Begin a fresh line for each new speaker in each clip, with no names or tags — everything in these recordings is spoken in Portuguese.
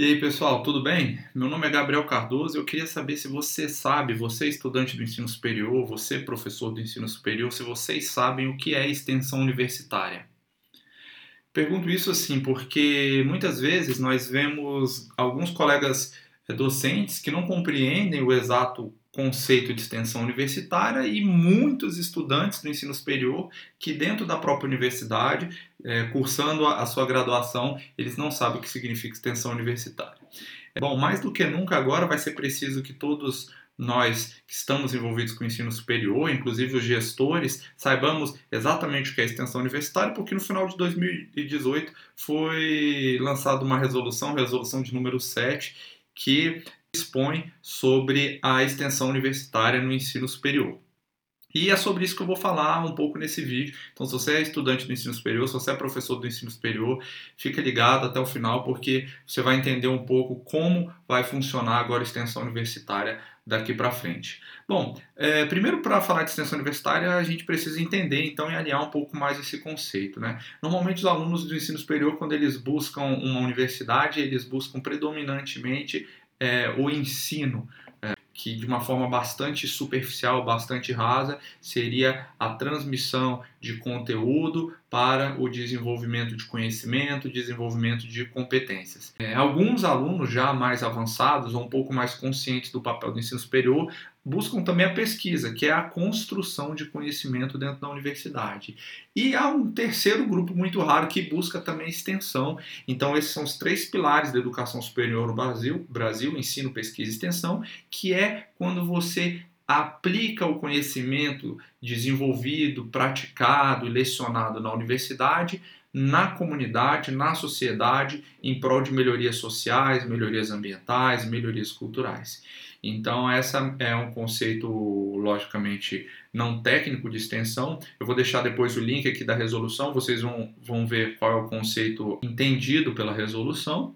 E aí, pessoal, tudo bem? Meu nome é Gabriel Cardoso eu queria saber se você sabe, você estudante do ensino superior, você professor do ensino superior, se vocês sabem o que é extensão universitária. Pergunto isso assim porque muitas vezes nós vemos alguns colegas eh, docentes que não compreendem o exato conceito de extensão universitária e muitos estudantes do ensino superior que dentro da própria universidade, é, cursando a, a, sua graduação, eles não sabem o que significa extensão universitária. Bom, mais do que nunca agora vai ser preciso que todos nós que estamos envolvidos com o ensino superior, inclusive os gestores, saibamos exatamente o que é extensão universitária, porque no final de 2018 foi lançada uma resolução, resolução de número 7, que expõe sobre a extensão universitária no ensino superior. E é sobre isso que eu vou falar um pouco nesse vídeo. Então, se você é estudante do ensino superior, se você é professor do ensino superior, fica ligado até o final, porque você vai entender um pouco como vai funcionar agora a extensão universitária daqui para frente. Bom, é, primeiro para falar de extensão universitária, a gente precisa entender então e alinhar um pouco mais esse conceito. Né? Normalmente os alunos do ensino superior, quando eles buscam uma universidade, eles buscam predominantemente é, o ensino, é, que de uma forma bastante superficial, bastante rasa, seria a transmissão de conteúdo para o desenvolvimento de conhecimento, desenvolvimento de competências. É, alguns alunos já mais avançados ou um pouco mais conscientes do papel do ensino superior buscam também a pesquisa, que é a construção de conhecimento dentro da universidade. E há um terceiro grupo muito raro que busca também extensão. Então, esses são os três pilares da educação superior no Brasil: Brasil, ensino, pesquisa e extensão, que é quando você aplica o conhecimento desenvolvido, praticado e lecionado na universidade na comunidade, na sociedade, em prol de melhorias sociais, melhorias ambientais, melhorias culturais. Então, essa é um conceito, logicamente, não técnico de extensão. Eu vou deixar depois o link aqui da resolução, vocês vão, vão ver qual é o conceito entendido pela resolução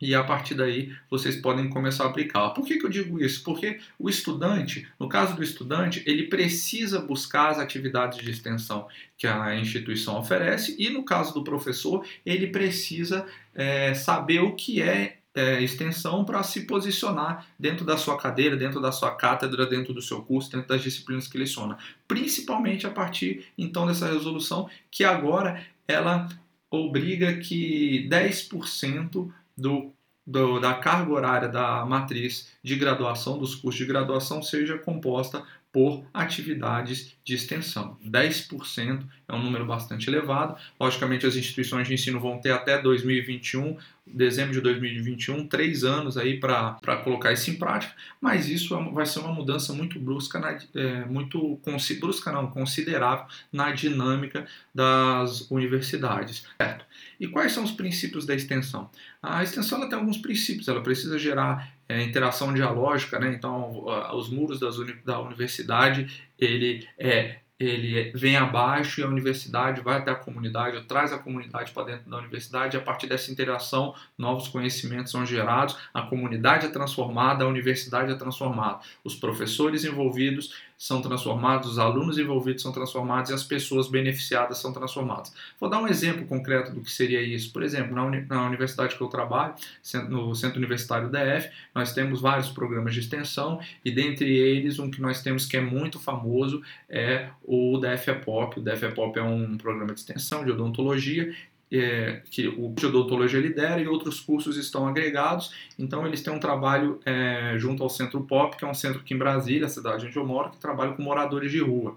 e a partir daí vocês podem começar a aplicá-la. Por que, que eu digo isso? Porque o estudante, no caso do estudante, ele precisa buscar as atividades de extensão que a instituição oferece, e no caso do professor, ele precisa é, saber o que é é, extensão para se posicionar dentro da sua cadeira, dentro da sua cátedra, dentro do seu curso, dentro das disciplinas que leciona. Principalmente a partir então dessa resolução que agora ela obriga que 10% do, do, da carga horária da matriz de graduação, dos cursos de graduação, seja composta por atividades de extensão. 10% é um número bastante elevado. Logicamente, as instituições de ensino vão ter até 2021, dezembro de 2021, três anos aí para colocar isso em prática, mas isso é vai ser uma mudança muito brusca, na, é, muito brusca não, considerável na dinâmica das universidades. Certo? E quais são os princípios da extensão? A extensão tem alguns princípios, ela precisa gerar é, interação dialógica, né? então os muros das uni da universidade ele é ele vem abaixo e a universidade vai até a comunidade, traz a comunidade para dentro da universidade, e a partir dessa interação, novos conhecimentos são gerados, a comunidade é transformada, a universidade é transformada, os professores envolvidos são transformados, os alunos envolvidos são transformados e as pessoas beneficiadas são transformadas. Vou dar um exemplo concreto do que seria isso. Por exemplo, na, uni na universidade que eu trabalho, no Centro Universitário DF, nós temos vários programas de extensão e dentre eles um que nós temos que é muito famoso é o DFEPOP. O DFEPOP é um programa de extensão de odontologia é, que o de odontologia lidera e outros cursos estão agregados. Então, eles têm um trabalho é, junto ao Centro Pop, que é um centro aqui em Brasília, a cidade onde eu moro, que trabalha com moradores de rua.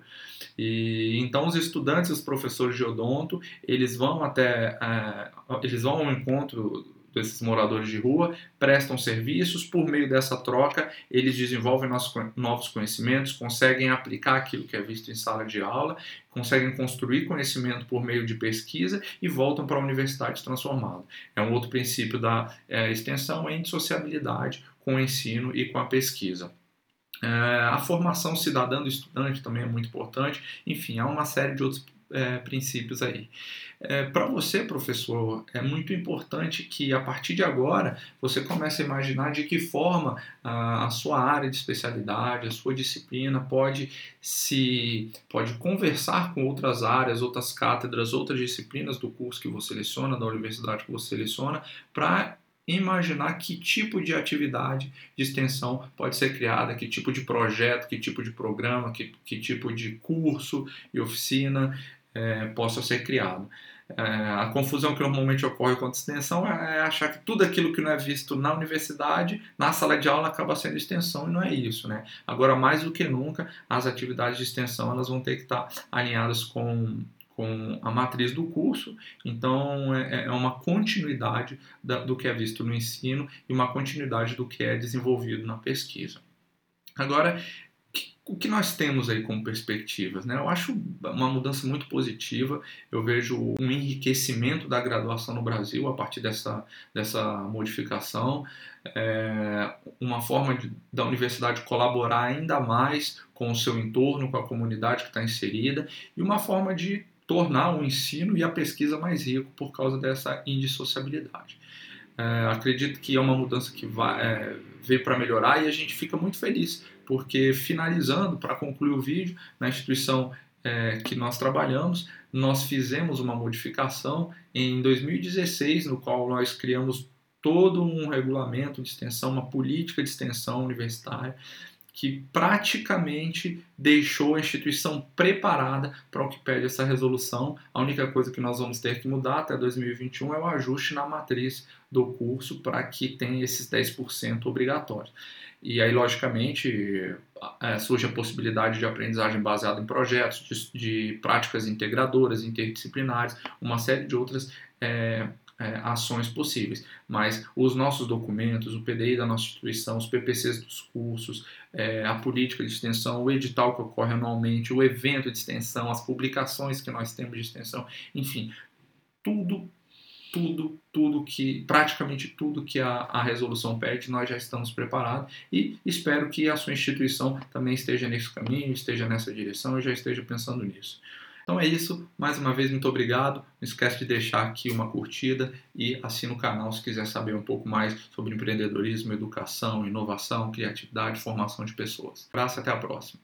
E então os estudantes, os professores de odonto, eles vão até, é, eles vão ao encontro desses moradores de rua, prestam serviços, por meio dessa troca eles desenvolvem novos conhecimentos, conseguem aplicar aquilo que é visto em sala de aula, conseguem construir conhecimento por meio de pesquisa e voltam para a universidade transformada. É um outro princípio da é, extensão, é a indissociabilidade com o ensino e com a pesquisa. É, a formação cidadã do estudante também é muito importante. Enfim, há uma série de outros é, princípios aí. É, Para você, professor, é muito importante que a partir de agora você comece a imaginar de que forma a, a sua área de especialidade, a sua disciplina pode se pode conversar com outras áreas, outras cátedras, outras disciplinas do curso que você seleciona, da universidade que você seleciona, para imaginar que tipo de atividade de extensão pode ser criada, que tipo de projeto, que tipo de programa, que, que tipo de curso e oficina é, possa ser criado. É, a confusão que normalmente ocorre com a extensão é achar que tudo aquilo que não é visto na universidade, na sala de aula, acaba sendo extensão e não é isso. Né? Agora, mais do que nunca, as atividades de extensão elas vão ter que estar alinhadas com, com a matriz do curso, então é, é uma continuidade da, do que é visto no ensino e uma continuidade do que é desenvolvido na pesquisa. Agora, o que nós temos aí como perspectivas? Né? Eu acho uma mudança muito positiva, eu vejo um enriquecimento da graduação no Brasil a partir dessa, dessa modificação, é, uma forma de, da universidade colaborar ainda mais com o seu entorno, com a comunidade que está inserida, e uma forma de tornar o ensino e a pesquisa mais rico por causa dessa indissociabilidade. É, acredito que é uma mudança que vai, é, veio para melhorar e a gente fica muito feliz, porque finalizando, para concluir o vídeo, na instituição é, que nós trabalhamos, nós fizemos uma modificação em 2016, no qual nós criamos todo um regulamento de extensão, uma política de extensão universitária, que praticamente deixou a instituição preparada para o que pede essa resolução. A única coisa que nós vamos ter que mudar até 2021 é o ajuste na matriz do curso para que tenha esses 10% obrigatórios. E aí, logicamente, é, surge a possibilidade de aprendizagem baseada em projetos, de, de práticas integradoras, interdisciplinares, uma série de outras é, é, ações possíveis. Mas os nossos documentos, o PDI da nossa instituição, os PPCs dos cursos, é, a política de extensão, o edital que ocorre anualmente, o evento de extensão, as publicações que nós temos de extensão, enfim, tudo, tudo, tudo que, praticamente tudo que a, a resolução pede, nós já estamos preparados e espero que a sua instituição também esteja nesse caminho, esteja nessa direção e já esteja pensando nisso. Então é isso, mais uma vez muito obrigado. Não esquece de deixar aqui uma curtida e assina o canal se quiser saber um pouco mais sobre empreendedorismo, educação, inovação, criatividade, formação de pessoas. Um abraço, até a próxima.